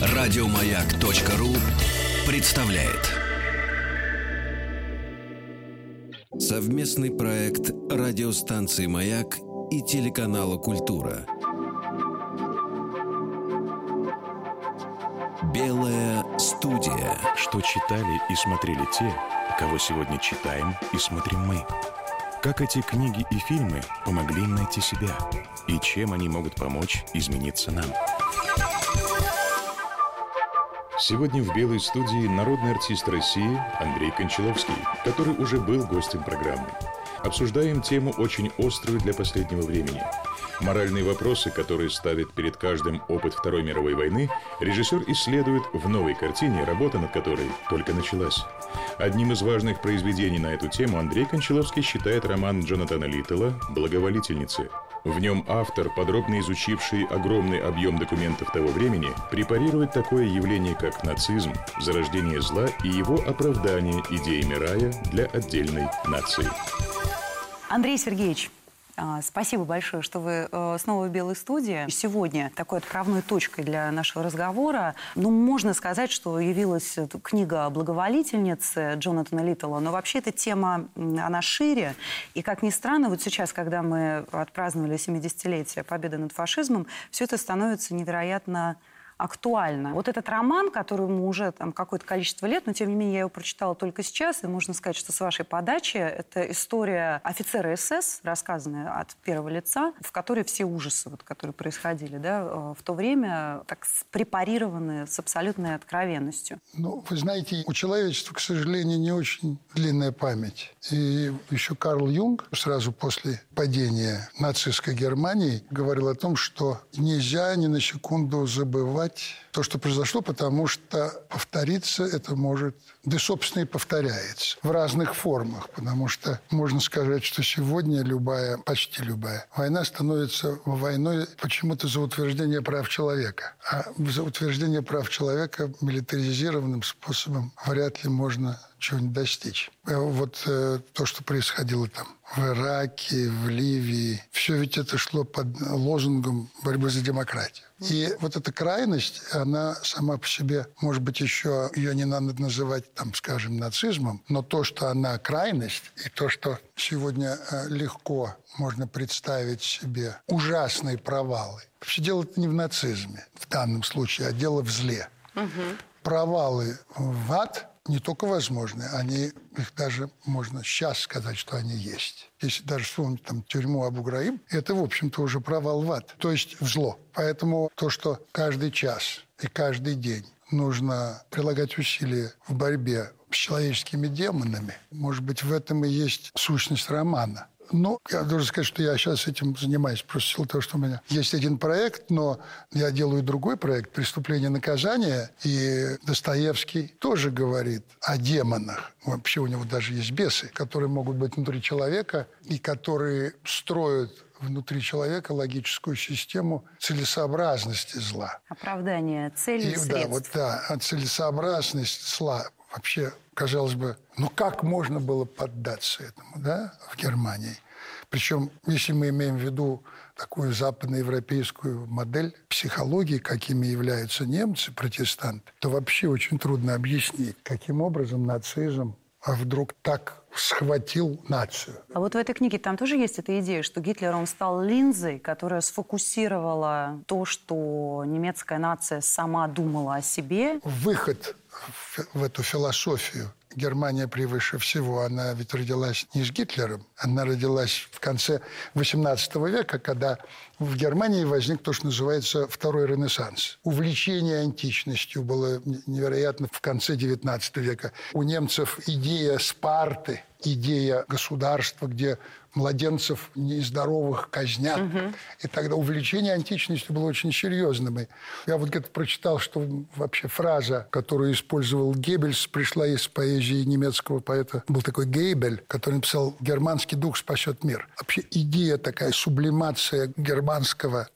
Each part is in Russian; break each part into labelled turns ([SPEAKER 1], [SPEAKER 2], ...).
[SPEAKER 1] Радиомаяк.ру представляет совместный проект радиостанции Маяк и телеканала Культура. Белая студия.
[SPEAKER 2] Что читали и смотрели те, кого сегодня читаем и смотрим мы. Как эти книги и фильмы помогли им найти себя и чем они могут помочь измениться нам. Сегодня в «Белой студии» народный артист России Андрей Кончаловский, который уже был гостем программы. Обсуждаем тему очень острую для последнего времени. Моральные вопросы, которые ставит перед каждым опыт Второй мировой войны, режиссер исследует в новой картине, работа над которой только началась. Одним из важных произведений на эту тему Андрей Кончаловский считает роман Джонатана Литтла «Благоволительницы». В нем автор, подробно изучивший огромный объем документов того времени, препарирует такое явление, как нацизм, зарождение зла и его оправдание идеями рая для отдельной нации.
[SPEAKER 3] Андрей Сергеевич, Спасибо большое, что вы э, снова в Белой студии. Сегодня такой отправной точкой для нашего разговора, ну, можно сказать, что явилась книга «Благоволительницы» Джонатана Литтла, но вообще эта тема, она шире. И, как ни странно, вот сейчас, когда мы отпраздновали 70-летие победы над фашизмом, все это становится невероятно актуально. Вот этот роман, которому уже там какое-то количество лет, но тем не менее я его прочитала только сейчас, и можно сказать, что с вашей подачи это история офицера СС, рассказанная от первого лица, в которой все ужасы, вот, которые происходили да, э, в то время, так препарированы с абсолютной откровенностью.
[SPEAKER 4] Ну, вы знаете, у человечества, к сожалению, не очень длинная память. И еще Карл Юнг сразу после падения нацистской Германии говорил о том, что нельзя ни на секунду забывать забывать то, что произошло, потому что повториться это может, да, собственно, и повторяется в разных формах, потому что можно сказать, что сегодня любая, почти любая война становится войной почему-то за утверждение прав человека. А за утверждение прав человека милитаризированным способом вряд ли можно чего-нибудь достичь. Э, вот э, то, что происходило там в Ираке, в Ливии, все ведь это шло под лозунгом борьбы за демократию. И вот эта крайность, она сама по себе, может быть, еще ее не надо называть, там, скажем, нацизмом, но то, что она крайность, и то, что сегодня э, легко можно представить себе ужасные провалы. Вообще дело не в нацизме в данном случае, а дело в зле. Угу. Провалы в ад не только возможны, они, их даже можно сейчас сказать, что они есть. Если даже вспомнить там тюрьму Абу-Граим, это, в общем-то, уже провал в ад, то есть в зло. Поэтому то, что каждый час и каждый день нужно прилагать усилия в борьбе с человеческими демонами, может быть, в этом и есть сущность романа. Ну, я должен сказать, что я сейчас этим занимаюсь просто силу того, что у меня есть один проект, но я делаю другой проект «Преступление и наказание», и Достоевский тоже говорит о демонах. Вообще у него даже есть бесы, которые могут быть внутри человека и которые строят внутри человека логическую систему целесообразности зла.
[SPEAKER 3] Оправдание цели и, средств.
[SPEAKER 4] Да, вот да, целесообразность зла вообще, казалось бы, ну как можно было поддаться этому, да, в Германии? Причем, если мы имеем в виду такую западноевропейскую модель психологии, какими являются немцы, протестанты, то вообще очень трудно объяснить, каким образом нацизм а вдруг так схватил нацию.
[SPEAKER 3] А вот в этой книге там тоже есть эта идея, что Гитлером стал линзой, которая сфокусировала то, что немецкая нация сама думала о себе.
[SPEAKER 4] Выход в эту философию. Германия превыше всего, она ведь родилась не с Гитлером, она родилась в конце XVIII века, когда в Германии возник то, что называется Второй Ренессанс. Увлечение античностью было невероятно в конце XIX века. У немцев идея Спарты, идея государства, где младенцев нездоровых казнят. Угу. И тогда увлечение античностью было очень серьезным. И я вот где-то прочитал, что вообще фраза, которую использовал Геббельс, пришла из поэзии немецкого поэта. Был такой Гейбель, который написал «Германский дух спасет мир». Вообще идея такая, сублимация германского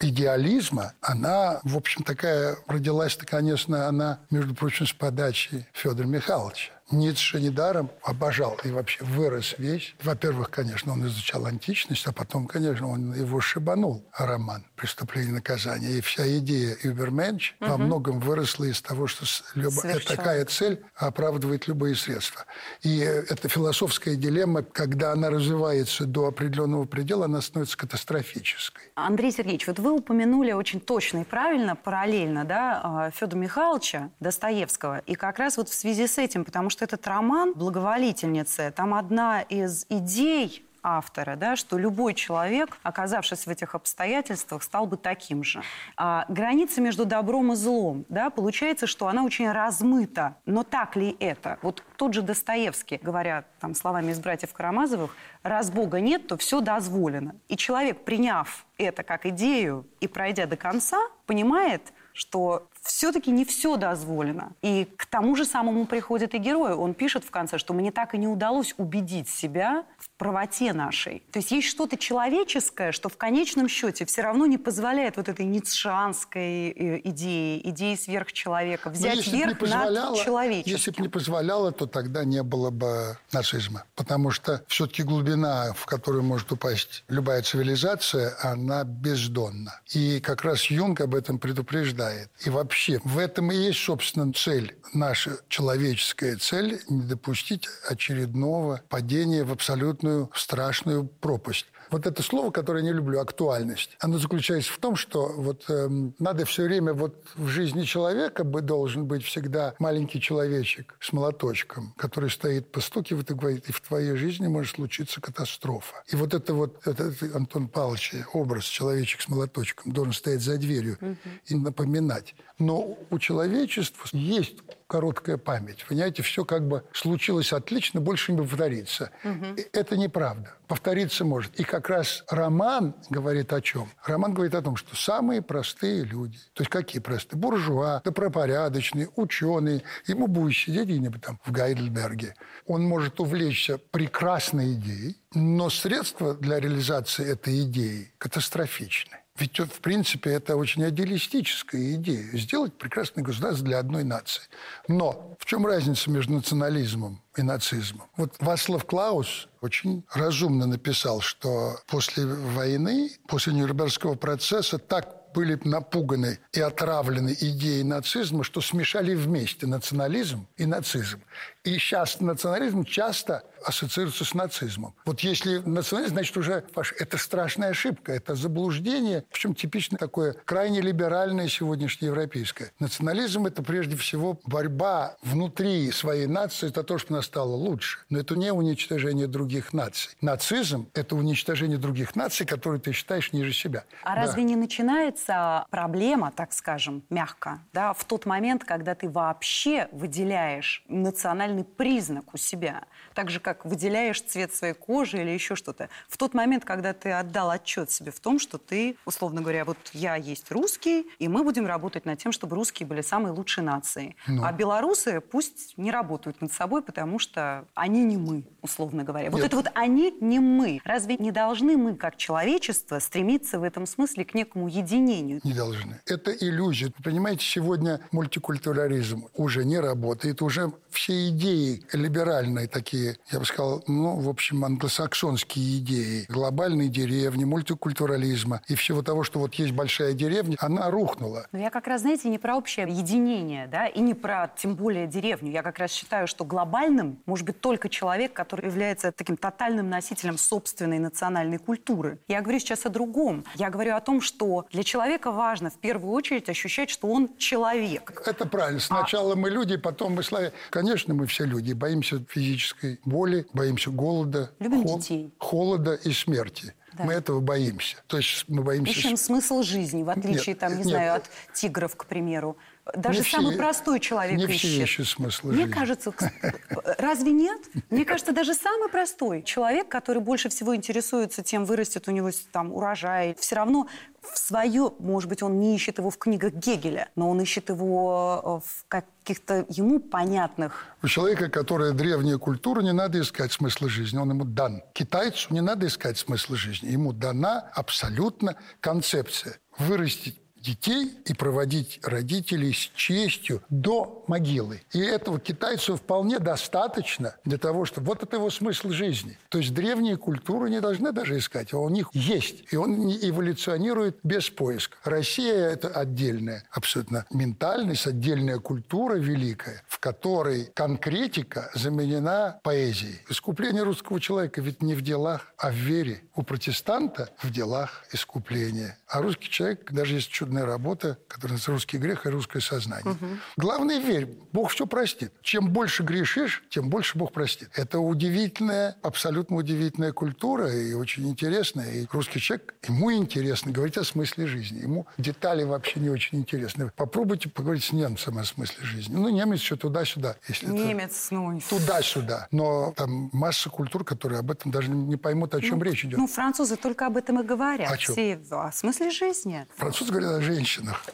[SPEAKER 4] идеализма, она, в общем, такая родилась-то, конечно, она, между прочим, с подачи Федора Михайловича. Ницше недаром обожал и вообще вырос весь. Во-первых, конечно, он изучал античность, а потом, конечно, он его шибанул, роман «Преступление и наказание». И вся идея «Юберменч» угу. во многом выросла из того, что люб... такая цель оправдывает любые средства. И эта философская дилемма, когда она развивается до определенного предела, она становится катастрофической.
[SPEAKER 3] Андрей Сергеевич, вот вы упомянули очень точно и правильно, параллельно, да, а, Федора Михайловича Достоевского. И как раз вот в связи с этим, потому что этот роман «Благоволительница», там одна из идей автора, да, что любой человек, оказавшись в этих обстоятельствах, стал бы таким же. А граница между добром и злом, да, получается, что она очень размыта. Но так ли это? Вот тот же Достоевский, говоря там словами из братьев Карамазовых, раз Бога нет, то все дозволено. И человек, приняв это как идею и пройдя до конца, понимает, что все-таки не все дозволено. И к тому же самому приходит и герой. Он пишет в конце, что мне так и не удалось убедить себя в правоте нашей. То есть есть что-то человеческое, что в конечном счете все равно не позволяет вот этой ницшанской э, идеи, идеи сверхчеловека взять верх над человеческим.
[SPEAKER 4] Если бы не позволяло, то тогда не было бы нацизма. Потому что все-таки глубина, в которую может упасть любая цивилизация, она бездонна. И как раз Юнг об этом предупреждает. И вообще. В этом и есть, собственно, цель, наша человеческая цель – не допустить очередного падения в абсолютную страшную пропасть. Вот это слово, которое я не люблю, актуальность, оно заключается в том, что вот э, надо все время вот в жизни человека бы должен быть всегда маленький человечек с молоточком, который стоит, постукивает и говорит, и в твоей жизни может случиться катастрофа. И вот это вот, это Антон Павлович, образ человечек с молоточком, должен стоять за дверью угу. и напоминать. Но у человечества есть короткая память. Понимаете, все как бы случилось отлично, больше не повторится. Угу. Это неправда. Повториться может. И как раз роман говорит о чем? Роман говорит о том, что самые простые люди, то есть какие простые? Буржуа, добропорядочные, ученые, ему будет сидеть где-нибудь там в Гайдельберге. Он может увлечься прекрасной идеей, но средства для реализации этой идеи катастрофичны. Ведь, в принципе, это очень идеалистическая идея. Сделать прекрасное государство для одной нации. Но в чем разница между национализмом и нацизмом? Вот Вацлав Клаус очень разумно написал, что после войны, после Нюрнбергского процесса так были напуганы и отравлены идеей нацизма, что смешали вместе национализм и нацизм. И сейчас национализм часто ассоциируется с нацизмом. Вот если национализм, значит уже это страшная ошибка, это заблуждение, причем типично такое крайне либеральное сегодняшнее европейское. Национализм – это прежде всего борьба внутри своей нации за то, чтобы она стала лучше. Но это не уничтожение других наций. Нацизм – это уничтожение других наций, которые ты считаешь ниже себя.
[SPEAKER 3] А да. разве не начинается проблема, так скажем, мягко, да, в тот момент, когда ты вообще выделяешь национальный национальный признак у себя. Так же, как выделяешь цвет своей кожи или еще что-то. В тот момент, когда ты отдал отчет себе в том, что ты, условно говоря, вот я есть русский, и мы будем работать над тем, чтобы русские были самой лучшей нацией. Ну. А белорусы пусть не работают над собой, потому что они не мы, условно говоря. Нет. Вот это вот они не мы. Разве не должны мы, как человечество, стремиться в этом смысле к некому единению?
[SPEAKER 4] Не должны. Это иллюзия. Понимаете, сегодня мультикультурализм уже не работает, уже все идеи идеи либеральные такие, я бы сказал, ну, в общем, англосаксонские идеи, глобальной деревни, мультикультурализма и всего того, что вот есть большая деревня, она рухнула.
[SPEAKER 3] Но я как раз, знаете, не про общее единение, да, и не про, тем более, деревню. Я как раз считаю, что глобальным может быть только человек, который является таким тотальным носителем собственной национальной культуры. Я говорю сейчас о другом. Я говорю о том, что для человека важно в первую очередь ощущать, что он человек.
[SPEAKER 4] Это правильно. Сначала а... мы люди, потом мы славяне. Конечно, мы все люди. Боимся физической боли, боимся голода,
[SPEAKER 3] Любим хол- детей.
[SPEAKER 4] холода и смерти. Да. Мы этого боимся. То есть мы боимся...
[SPEAKER 3] Ищем смысл жизни, в отличие, нет, там, не нет. знаю, от тигров, к примеру. Даже не самый все, простой человек
[SPEAKER 4] не
[SPEAKER 3] ищет.
[SPEAKER 4] все ищут смысл
[SPEAKER 3] Мне
[SPEAKER 4] жизни.
[SPEAKER 3] кажется, разве нет? Мне кажется, даже самый простой человек, который больше всего интересуется тем, вырастет у него там урожай, все равно в свое, может быть, он не ищет его в книгах Гегеля, но он ищет его э, в каких-то ему понятных...
[SPEAKER 4] У человека, который древняя культура, не надо искать смысла жизни, он ему дан. Китайцу не надо искать смысла жизни, ему дана абсолютно концепция. Вырастить детей и проводить родителей с честью до могилы. И этого китайцу вполне достаточно для того, чтобы... Вот это его смысл жизни. То есть древние культуры не должны даже искать, а у них есть. И он не эволюционирует без поиска. Россия – это отдельная абсолютно ментальность, отдельная культура великая, в которой конкретика заменена поэзией. Искупление русского человека ведь не в делах, а в вере. У протестанта в делах искупление. А русский человек, даже есть чудная работа, которая называется «Русский грех и русское сознание». Угу. Главное – верь. Бог все простит. Чем больше грешишь, тем больше Бог простит. Это удивительная, абсолютно удивительная культура и очень интересная. И русский человек, ему интересно говорить о смысле жизни. Ему детали вообще не очень интересны. Попробуйте поговорить с немцем о смысле жизни. Ну, немец еще туда-сюда.
[SPEAKER 3] Если немец, ну...
[SPEAKER 4] Туда-сюда. Но там масса культур, которые об этом даже не поймут, о чем
[SPEAKER 3] ну,
[SPEAKER 4] речь идет.
[SPEAKER 3] Ну, французы только об этом и говорят.
[SPEAKER 4] О чем?
[SPEAKER 3] Все, о смысле жизни.
[SPEAKER 4] Французы говорят о женщинах,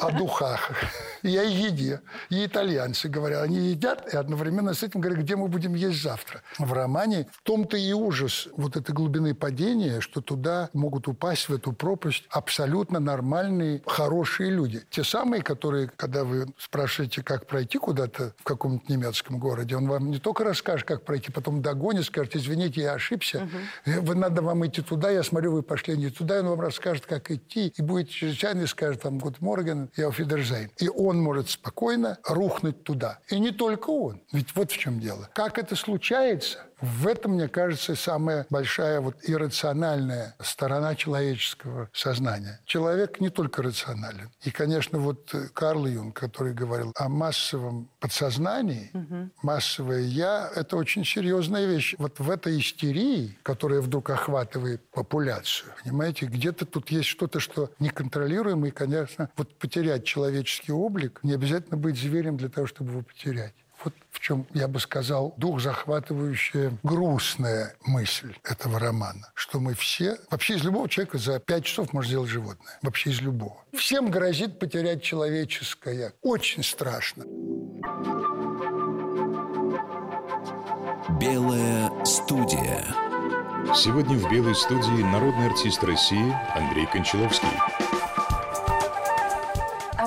[SPEAKER 4] о духах, и о еде. И итальянцы говорят, они едят, и одновременно с этим говорят, где мы будем есть завтра. В романе в том-то и ужас вот этой глубины падения, что туда могут упасть, в эту пропасть, абсолютно нормальные, хорошие люди. Те самые, которые, когда вы спрашиваете, как пройти куда-то в каком-нибудь немецком городе, он вам не только расскажет, как пройти, потом догонит, скажет, извините, я ошибся, угу. надо вам идти туда, я смотрю, вы пошли не туда, и он вам расскажет, как идти, и будет чрезвычайно, скажет вам, Gut Morgen, auf Wiedersehen. И он может спокойно рухнуть туда. И не только он. Ведь вот в чем дело. Как это случается, в этом, мне кажется, самая большая вот иррациональная сторона человеческого сознания. Человек не только рационален. И, конечно, вот Карл Юнг, который говорил о массовом подсознании, угу. массовое «я» — это очень серьезная вещь. Вот в этой истерии, которая вдруг охватывает популяцию, понимаете, где-то тут есть что-то, что неконтролируемо, и, конечно, вот потерять человеческий облик, не обязательно быть зверем для того, чтобы его потерять. Вот в чем, я бы сказал, дух захватывающая грустная мысль этого романа. Что мы все... Вообще из любого человека за пять часов можно сделать животное. Вообще из любого. Всем грозит потерять человеческое. Очень страшно.
[SPEAKER 1] Белая студия.
[SPEAKER 2] Сегодня в «Белой студии» народный артист России Андрей Кончаловский.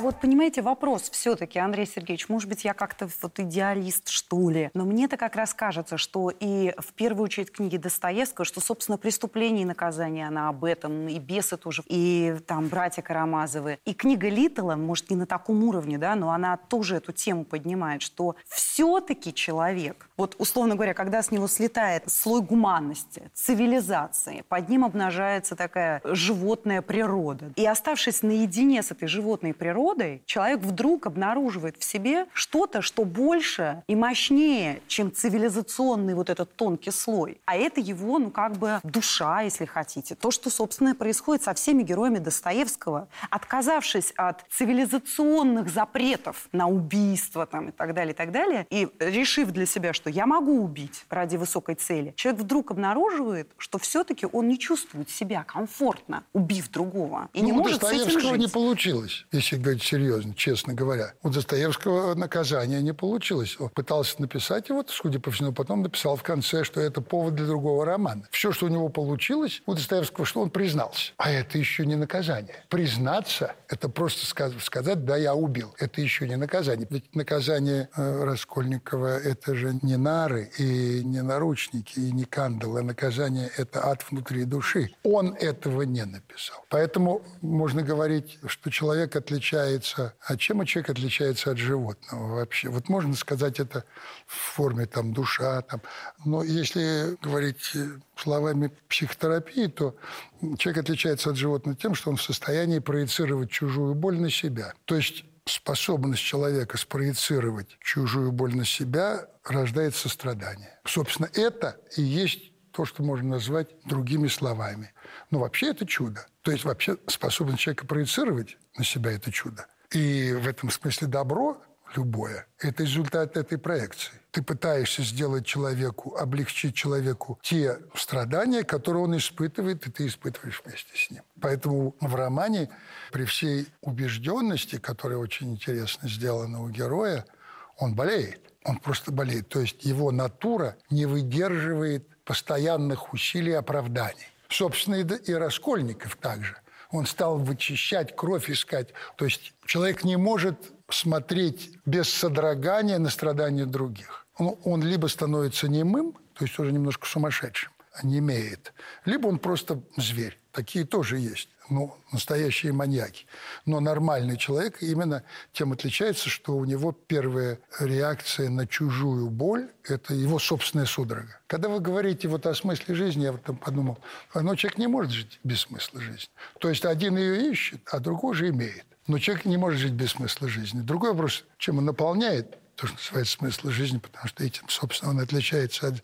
[SPEAKER 3] Вот, понимаете, вопрос все-таки, Андрей Сергеевич, может быть, я как-то вот идеалист, что ли, но мне-то как раз кажется, что и в первую очередь книги Достоевского, что, собственно, преступление и наказание, она об этом, и бесы тоже, и там братья Карамазовы. И книга Литтла, может, не на таком уровне, да, но она тоже эту тему поднимает, что все-таки человек, вот, условно говоря, когда с него слетает слой гуманности, цивилизации, под ним обнажается такая животная природа. И оставшись наедине с этой животной природой, природой, человек вдруг обнаруживает в себе что-то, что больше и мощнее, чем цивилизационный вот этот тонкий слой. А это его, ну, как бы душа, если хотите. То, что, собственно, происходит со всеми героями Достоевского. Отказавшись от цивилизационных запретов на убийство там, и так далее, и так далее, и решив для себя, что я могу убить ради высокой цели, человек вдруг обнаруживает, что все-таки он не чувствует себя комфортно, убив другого. И
[SPEAKER 4] ну,
[SPEAKER 3] не может с этим жить.
[SPEAKER 4] не получилось, если говорить серьезно, честно говоря. У Достоевского наказания не получилось. Он пытался написать его, судя по всему, потом написал в конце, что это повод для другого романа. Все, что у него получилось, у Достоевского, что он признался. А это еще не наказание. Признаться – это просто сказать, да, я убил. Это еще не наказание. Ведь наказание э, Раскольникова – это же не нары и не наручники, и не кандалы. Наказание – это ад внутри души. Он этого не написал. Поэтому можно говорить, что человек отличается отличается, а чем человек отличается от животного вообще? Вот можно сказать это в форме там душа, там. но если говорить словами психотерапии, то человек отличается от животного тем, что он в состоянии проецировать чужую боль на себя. То есть способность человека спроецировать чужую боль на себя рождает сострадание. Собственно, это и есть то, что можно назвать другими словами. Но вообще это чудо. То есть вообще способность человека проецировать на себя это чудо. И в этом смысле добро любое – это результат этой проекции. Ты пытаешься сделать человеку, облегчить человеку те страдания, которые он испытывает, и ты испытываешь вместе с ним. Поэтому в романе при всей убежденности, которая очень интересно сделана у героя, он болеет. Он просто болеет. То есть его натура не выдерживает постоянных усилий оправданий. Собственно, и Раскольников также. Он стал вычищать, кровь искать. То есть человек не может смотреть без содрогания на страдания других. Он, он либо становится немым, то есть уже немножко сумасшедшим, не имеет, либо он просто зверь. Такие тоже есть. Ну, настоящие маньяки. Но нормальный человек именно тем отличается, что у него первая реакция на чужую боль – это его собственная судорога. Когда вы говорите вот о смысле жизни, я вот там подумал, ну, человек не может жить без смысла жизни. То есть один ее ищет, а другой же имеет. Но человек не может жить без смысла жизни. Другой вопрос, чем он наполняет то, что называется смысл жизни, потому что этим, собственно, он отличается от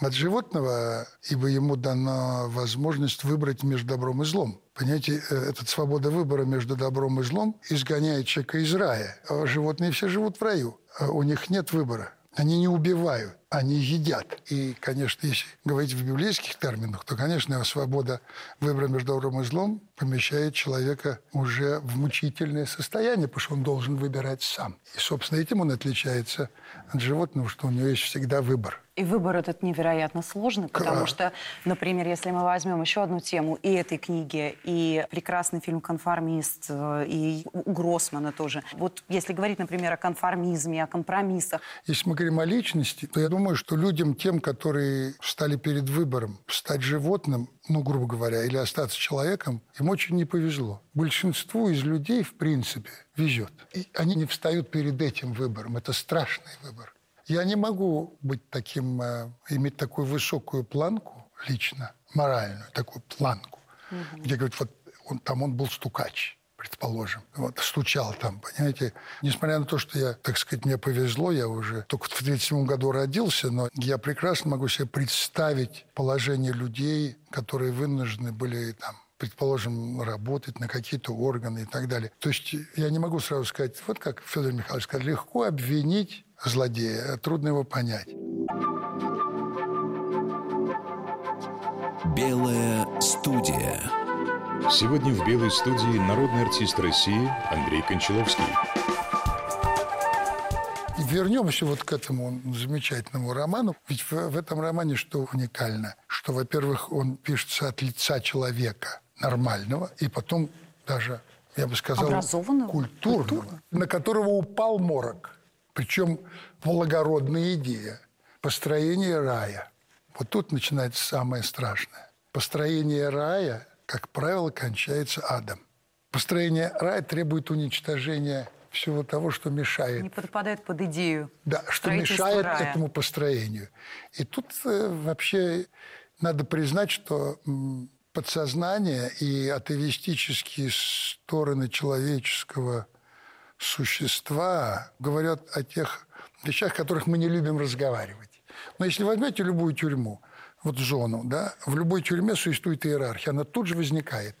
[SPEAKER 4] от животного, ибо ему дана возможность выбрать между добром и злом. Понимаете, э, эта свобода выбора между добром и злом изгоняет человека из рая. А животные все живут в раю. А у них нет выбора. Они не убивают, они едят. И, конечно, если говорить в библейских терминах, то, конечно, свобода выбора между добром и злом помещает человека уже в мучительное состояние, потому что он должен выбирать сам. И, собственно, этим он отличается от животного, что у него есть всегда выбор.
[SPEAKER 3] И выбор этот невероятно сложный, потому что, например, если мы возьмем еще одну тему и этой книги, и прекрасный фильм «Конформист», э, и у Гроссмана тоже. Вот если говорить, например, о конформизме, о компромиссах.
[SPEAKER 4] Если мы говорим о личности, то я думаю, что людям, тем, которые стали перед выбором стать животным, ну, грубо говоря, или остаться человеком, им очень не повезло. Большинству из людей, в принципе, везет. И они не встают перед этим выбором. Это страшный выбор. Я не могу быть таким, э, иметь такую высокую планку лично, моральную такую планку, угу. где говорят, вот он, там он был стукач предположим. Вот, стучал там, понимаете. Несмотря на то, что я, так сказать, мне повезло, я уже только в 37 году родился, но я прекрасно могу себе представить положение людей, которые вынуждены были там предположим, работать на какие-то органы и так далее. То есть я не могу сразу сказать, вот как Федор Михайлович сказал, легко обвинить злодея, трудно его понять.
[SPEAKER 1] Белая студия.
[SPEAKER 2] Сегодня в «Белой студии» народный артист России Андрей Кончаловский.
[SPEAKER 4] Вернемся вот к этому замечательному роману. Ведь в, в этом романе что уникально? Что, во-первых, он пишется от лица человека нормального, и потом даже, я бы сказал, культурного, Культура. на которого упал морок. Причем благородная идея. Построение рая. Вот тут начинается самое страшное. Построение рая как правило, кончается адом. Построение рая требует уничтожения всего того, что мешает.
[SPEAKER 3] Не подпадает под идею.
[SPEAKER 4] Да, что мешает рая. этому построению. И тут э, вообще надо признать, что подсознание и атеистические стороны человеческого существа говорят о тех вещах, о которых мы не любим разговаривать. Но если возьмете любую тюрьму, вот зону, да, в любой тюрьме существует иерархия, она тут же возникает.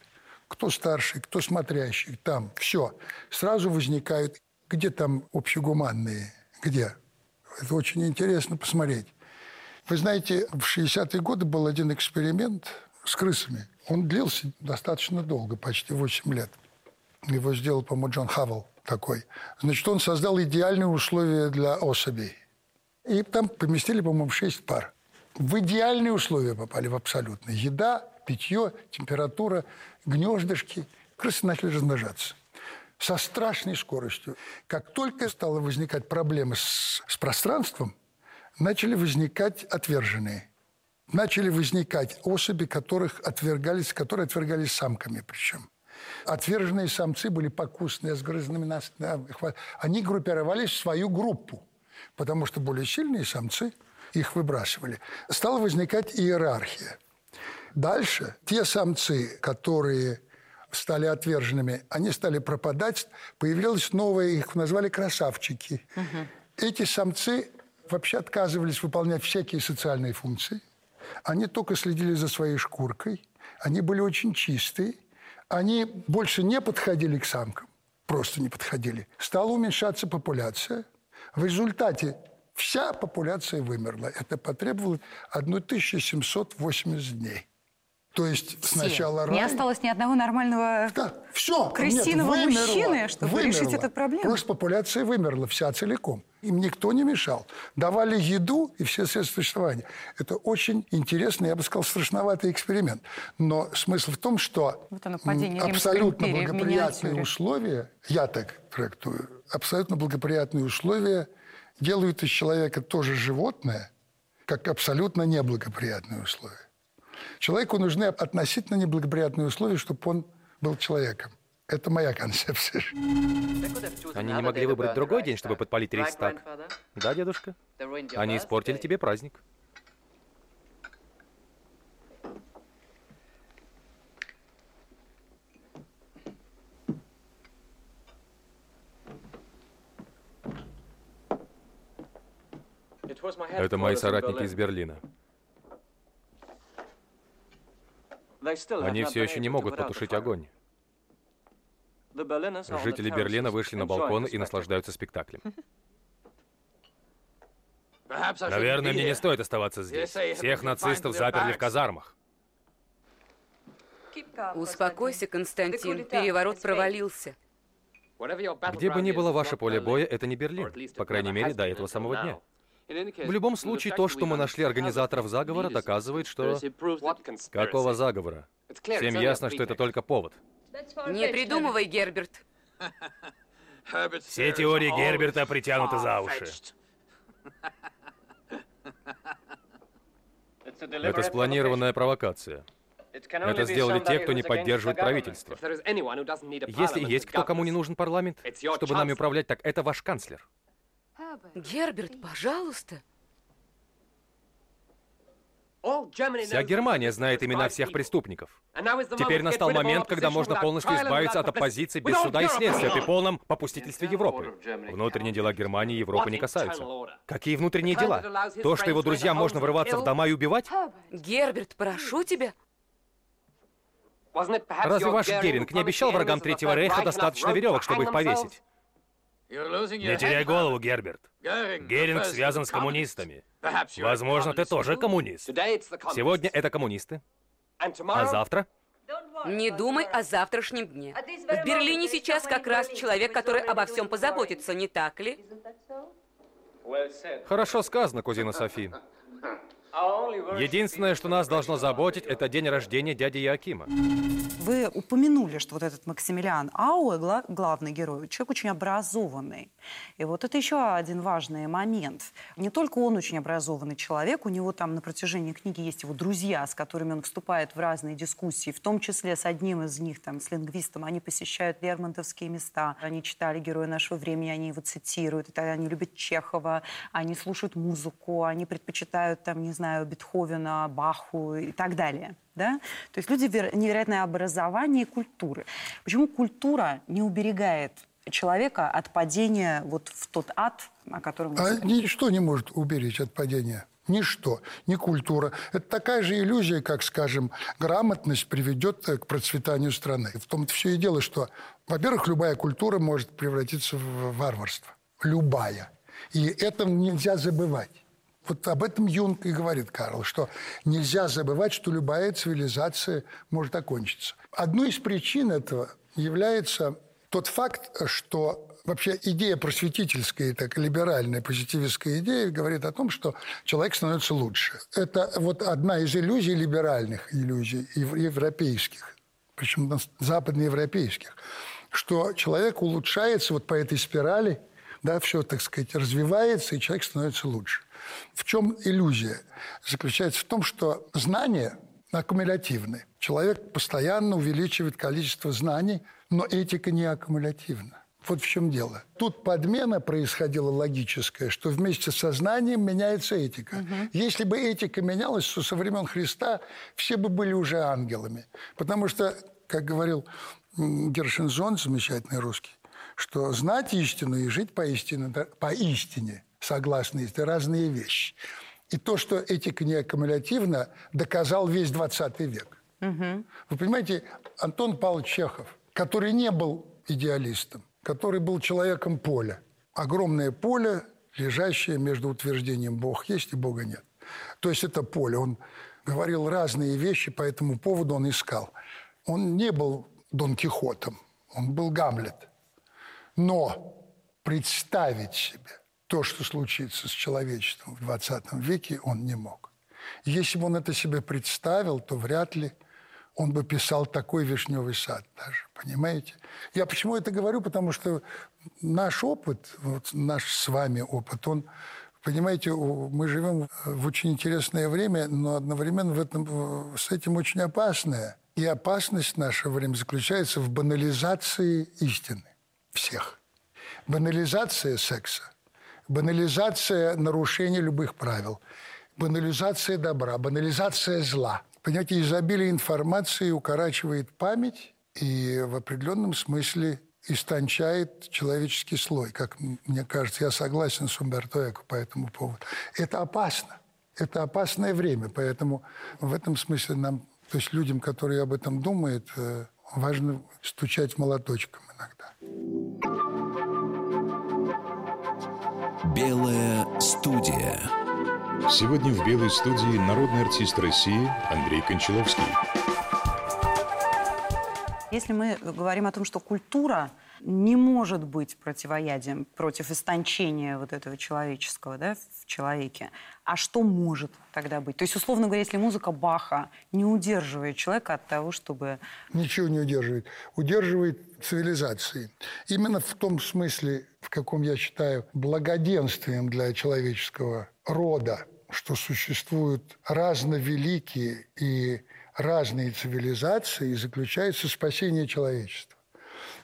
[SPEAKER 4] Кто старший, кто смотрящий, там, все. Сразу возникают, где там общегуманные, где? Это очень интересно посмотреть. Вы знаете, в 60-е годы был один эксперимент с крысами. Он длился достаточно долго, почти 8 лет. Его сделал, по-моему, Джон Хавел такой. Значит, он создал идеальные условия для особей. И там поместили, по-моему, 6 пар в идеальные условия попали, в абсолютно. Еда, питье, температура, гнездышки. Крысы начали размножаться со страшной скоростью. Как только стала возникать проблема с, с пространством, начали возникать отверженные. Начали возникать особи, которых отвергались, которые отвергались самками причем. Отверженные самцы были покусные, с грызными носами. Они группировались в свою группу, потому что более сильные самцы – их выбрасывали. Стала возникать иерархия. Дальше те самцы, которые стали отверженными, они стали пропадать, появилось новое, их назвали красавчики. Угу. Эти самцы вообще отказывались выполнять всякие социальные функции. Они только следили за своей шкуркой, они были очень чистые, они больше не подходили к самкам, просто не подходили. Стала уменьшаться популяция. В результате Вся популяция вымерла. Это потребовало 1780 дней. То есть
[SPEAKER 3] Все.
[SPEAKER 4] сначала рай...
[SPEAKER 3] Не осталось ни одного нормального...
[SPEAKER 4] Да, все.
[SPEAKER 3] Крысиного
[SPEAKER 4] нет, вымерла,
[SPEAKER 3] мужчины, чтобы
[SPEAKER 4] вымерла.
[SPEAKER 3] решить эту проблему.
[SPEAKER 4] Просто популяция вымерла вся целиком. Им никто не мешал. Давали еду и все средства существования. Это очень интересный, я бы сказал, страшноватый эксперимент. Но смысл в том, что
[SPEAKER 3] Вот оно,
[SPEAKER 4] абсолютно благоприятные условия, я так трактую, абсолютно благоприятные условия делают из человека тоже животное, как абсолютно неблагоприятные условия. Человеку нужны относительно неблагоприятные условия, чтобы он был человеком. Это моя концепция.
[SPEAKER 5] Они не могли выбрать другой день, чтобы подпалить Рейхстаг? Да, дедушка? Они испортили тебе праздник. Это мои соратники из Берлина. Они все еще не могут потушить огонь. Жители Берлина вышли на балкон и наслаждаются спектаклем. Наверное, мне не стоит оставаться здесь. Всех нацистов заперли в казармах.
[SPEAKER 6] Успокойся, Константин. Переворот провалился.
[SPEAKER 5] Где бы ни было ваше поле боя, это не Берлин. По крайней мере, до этого самого дня. В любом случае, то, что мы нашли организаторов заговора, доказывает, что... Какого заговора? Всем ясно, что это только повод.
[SPEAKER 6] Не придумывай, Герберт.
[SPEAKER 5] Все теории Герберта притянуты за уши. Это спланированная провокация. Это сделали те, кто не поддерживает правительство. Если есть кто, кому не нужен парламент, чтобы нами управлять, так это ваш канцлер.
[SPEAKER 6] Герберт, пожалуйста.
[SPEAKER 5] Вся Германия знает имена всех преступников. Теперь настал момент, когда можно полностью избавиться от оппозиции без суда и следствия при полном попустительстве Европы. Внутренние дела Германии Европы не касаются. Какие внутренние дела? То, что его друзьям можно врываться в дома и убивать?
[SPEAKER 6] Герберт, прошу тебя.
[SPEAKER 5] Разве ваш Геринг не обещал врагам Третьего Рейха достаточно веревок, чтобы их повесить? Не теряй голову, Герберт. Геринг связан с коммунистами. Возможно, ты тоже коммунист. Сегодня это коммунисты. А завтра?
[SPEAKER 6] Не думай о завтрашнем дне. В Берлине сейчас как раз человек, который обо всем позаботится, не так ли?
[SPEAKER 5] Хорошо сказано, кузина Софи. Единственное, что нас должно заботить, это день рождения дяди Якима.
[SPEAKER 3] Вы упомянули, что вот этот Максимилиан Ауэ, гла- главный герой, человек очень образованный. И вот это еще один важный момент. Не только он очень образованный человек, у него там на протяжении книги есть его друзья, с которыми он вступает в разные дискуссии, в том числе с одним из них, там, с лингвистом. Они посещают лермонтовские места, они читали «Героя нашего времени», они его цитируют, они любят Чехова, они слушают музыку, они предпочитают, там, не знаю, Бетховена, Баху и так далее. Да? То есть люди вер- невероятное образование и культуры. Почему культура не уберегает человека от падения вот в тот ад, о котором
[SPEAKER 4] А ничто не может уберечь от падения. Ничто, ни культура. Это такая же иллюзия, как, скажем, грамотность приведет э, к процветанию страны. В том-то все и дело, что, во-первых, любая культура может превратиться в варварство. Любая. И это нельзя забывать. Вот об этом Юнг и говорит Карл, что нельзя забывать, что любая цивилизация может окончиться. Одной из причин этого является тот факт, что вообще идея просветительская, так либеральная позитивистская идея говорит о том, что человек становится лучше. Это вот одна из иллюзий либеральных иллюзий ев- европейских, причем западноевропейских, что человек улучшается вот по этой спирали, да, все, так сказать, развивается, и человек становится лучше. В чем иллюзия? Заключается в том, что знания аккумулятивны. Человек постоянно увеличивает количество знаний, но этика не аккумулятивна. Вот в чем дело. Тут подмена происходила логическая, что вместе со знанием меняется этика. Если бы этика менялась, то со времен Христа все бы были уже ангелами. Потому что, как говорил м, Гершензон, замечательный русский, что знать истину и жить по истине, согласно, это разные вещи. И то, что этика не аккумулятивна, доказал весь 20 век. Вы понимаете, Антон Павлович Чехов, который не был идеалистом, который был человеком поля. Огромное поле, лежащее между утверждением «Бог есть» и «Бога нет». То есть это поле. Он говорил разные вещи по этому поводу, он искал. Он не был Дон Кихотом, он был Гамлет. Но представить себе то, что случится с человечеством в 20 веке, он не мог. Если бы он это себе представил, то вряд ли он бы писал такой вишневый сад даже, понимаете? Я почему это говорю? Потому что наш опыт, вот наш с вами опыт, он, понимаете, мы живем в очень интересное время, но одновременно в этом, с этим очень опасное. И опасность нашего времени заключается в банализации истины всех. Банализация секса, банализация нарушения любых правил, банализация добра, банализация зла – Понимаете, изобилие информации укорачивает память и в определенном смысле истончает человеческий слой, как мне кажется. Я согласен с Умберто Эко по этому поводу. Это опасно. Это опасное время, поэтому в этом смысле нам, то есть людям, которые об этом думают, э, важно стучать молоточком иногда.
[SPEAKER 1] Белая студия.
[SPEAKER 2] Сегодня в «Белой студии» народный артист России Андрей Кончаловский.
[SPEAKER 3] Если мы говорим о том, что культура не может быть противоядием против истончения вот этого человеческого да, в человеке, а что может тогда быть? То есть, условно говоря, если музыка Баха не удерживает человека от того, чтобы...
[SPEAKER 4] Ничего не удерживает. Удерживает цивилизации. Именно в том смысле, в каком я считаю благоденствием для человеческого рода, что существуют разновеликие и разные цивилизации, и заключается спасение человечества.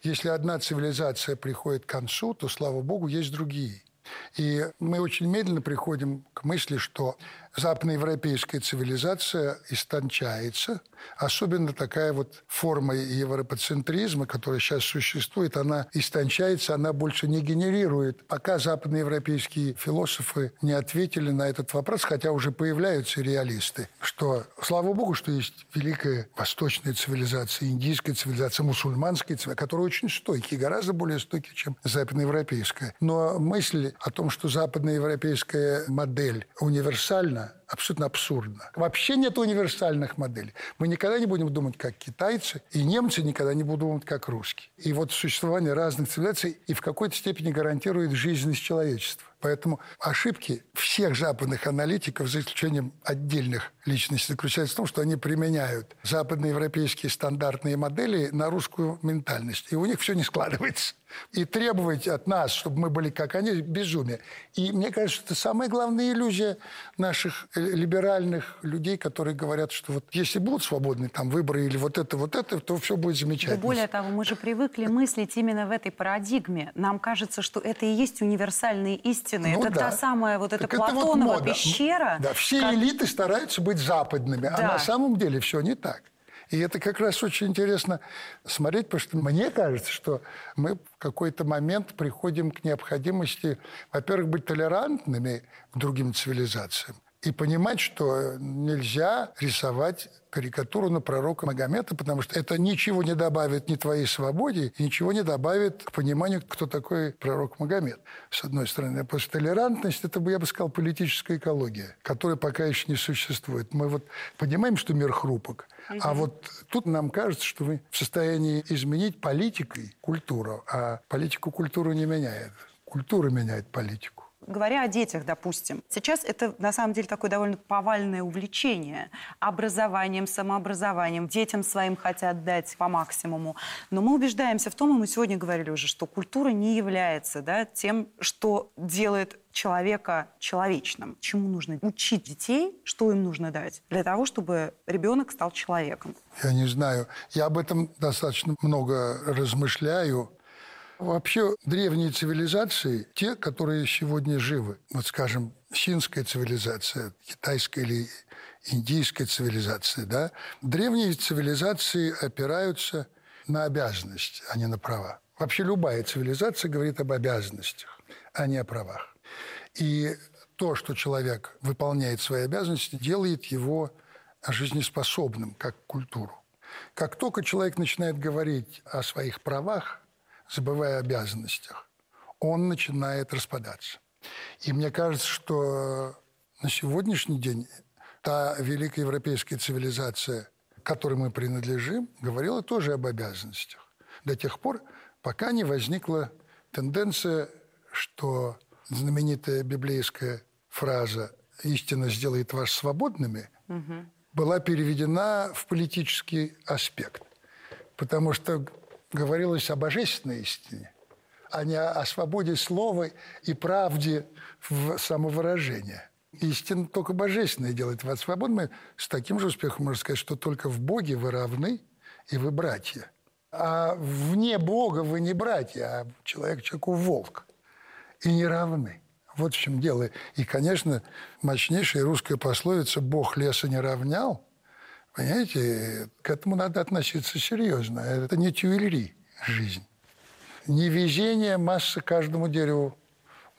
[SPEAKER 4] Если одна цивилизация приходит к концу, то, слава богу, есть другие. И мы очень медленно приходим к мысли, что западноевропейская цивилизация истончается. Особенно такая вот форма европоцентризма, которая сейчас существует, она истончается, она больше не генерирует. Пока западноевропейские философы не ответили на этот вопрос, хотя уже появляются реалисты, что, слава богу, что есть великая восточная цивилизация, индийская цивилизация, мусульманская цивилизация, которые очень стойкие, гораздо более стойкие, чем западноевропейская. Но мысль о том, что западноевропейская модель универсальна, time. Абсолютно абсурдно. Вообще нет универсальных моделей. Мы никогда не будем думать как китайцы, и немцы никогда не будут думать как русские. И вот существование разных цивилизаций и в какой-то степени гарантирует жизненность человечества. Поэтому ошибки всех западных аналитиков, за исключением отдельных личностей, заключаются в том, что они применяют западноевропейские стандартные модели на русскую ментальность. И у них все не складывается. И требовать от нас, чтобы мы были как они, безумие. И мне кажется, это самая главная иллюзия наших либеральных людей, которые говорят, что вот если будут свободные там выборы или вот это, вот это, то все будет замечательно. Да
[SPEAKER 3] более того, мы же привыкли мыслить именно в этой парадигме. Нам кажется, что это и есть универсальные истины. Ну, это да. та самая вот эта так Платонова вот пещера.
[SPEAKER 4] Да, все как... элиты стараются быть западными, да. а на самом деле все не так. И это как раз очень интересно смотреть, потому что мне кажется, что мы в какой-то момент приходим к необходимости, во-первых, быть толерантными к другим цивилизациям, и понимать, что нельзя рисовать карикатуру на пророка Магомета, потому что это ничего не добавит ни твоей свободе, ничего не добавит к пониманию, кто такой пророк Магомед, с одной стороны. А после толерантность, это, я бы сказал, политическая экология, которая пока еще не существует. Мы вот понимаем, что мир хрупок, угу. а вот тут нам кажется, что мы в состоянии изменить политикой культуру, а политику культуру не меняет. Культура меняет политику
[SPEAKER 3] говоря о детях, допустим, сейчас это на самом деле такое довольно повальное увлечение образованием, самообразованием. Детям своим хотят дать по максимуму. Но мы убеждаемся в том, и мы сегодня говорили уже, что культура не является да, тем, что делает человека человечным. Чему нужно учить детей, что им нужно дать для того, чтобы ребенок стал человеком?
[SPEAKER 4] Я не знаю. Я об этом достаточно много размышляю. Вообще древние цивилизации, те, которые сегодня живы, вот скажем, синская цивилизация, китайская или индийская цивилизация, да, древние цивилизации опираются на обязанности, а не на права. Вообще любая цивилизация говорит об обязанностях, а не о правах. И то, что человек выполняет свои обязанности, делает его жизнеспособным, как культуру. Как только человек начинает говорить о своих правах, забывая о обязанностях, он начинает распадаться. И мне кажется, что на сегодняшний день та великая европейская цивилизация, которой мы принадлежим, говорила тоже об обязанностях. До тех пор, пока не возникла тенденция, что знаменитая библейская фраза «истина сделает вас свободными» угу. была переведена в политический аспект. Потому что говорилось о божественной истине, а не о свободе слова и правде в самовыражении. Истина только божественная делает вас свободными. С таким же успехом можно сказать, что только в Боге вы равны, и вы братья. А вне Бога вы не братья, а человек человеку волк. И не равны. Вот в чем дело. И, конечно, мощнейшая русская пословица «Бог леса не равнял», понимаете, к этому надо относиться серьезно. Это не тюэльри жизнь. Невезение масса каждому дереву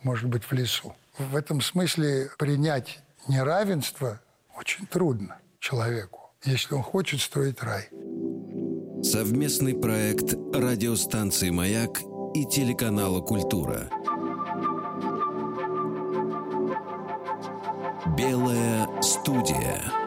[SPEAKER 4] может быть в лесу. В этом смысле принять неравенство очень трудно человеку, если он хочет строить рай.
[SPEAKER 1] Совместный проект радиостанции «Маяк» и телеканала «Культура». Белая студия.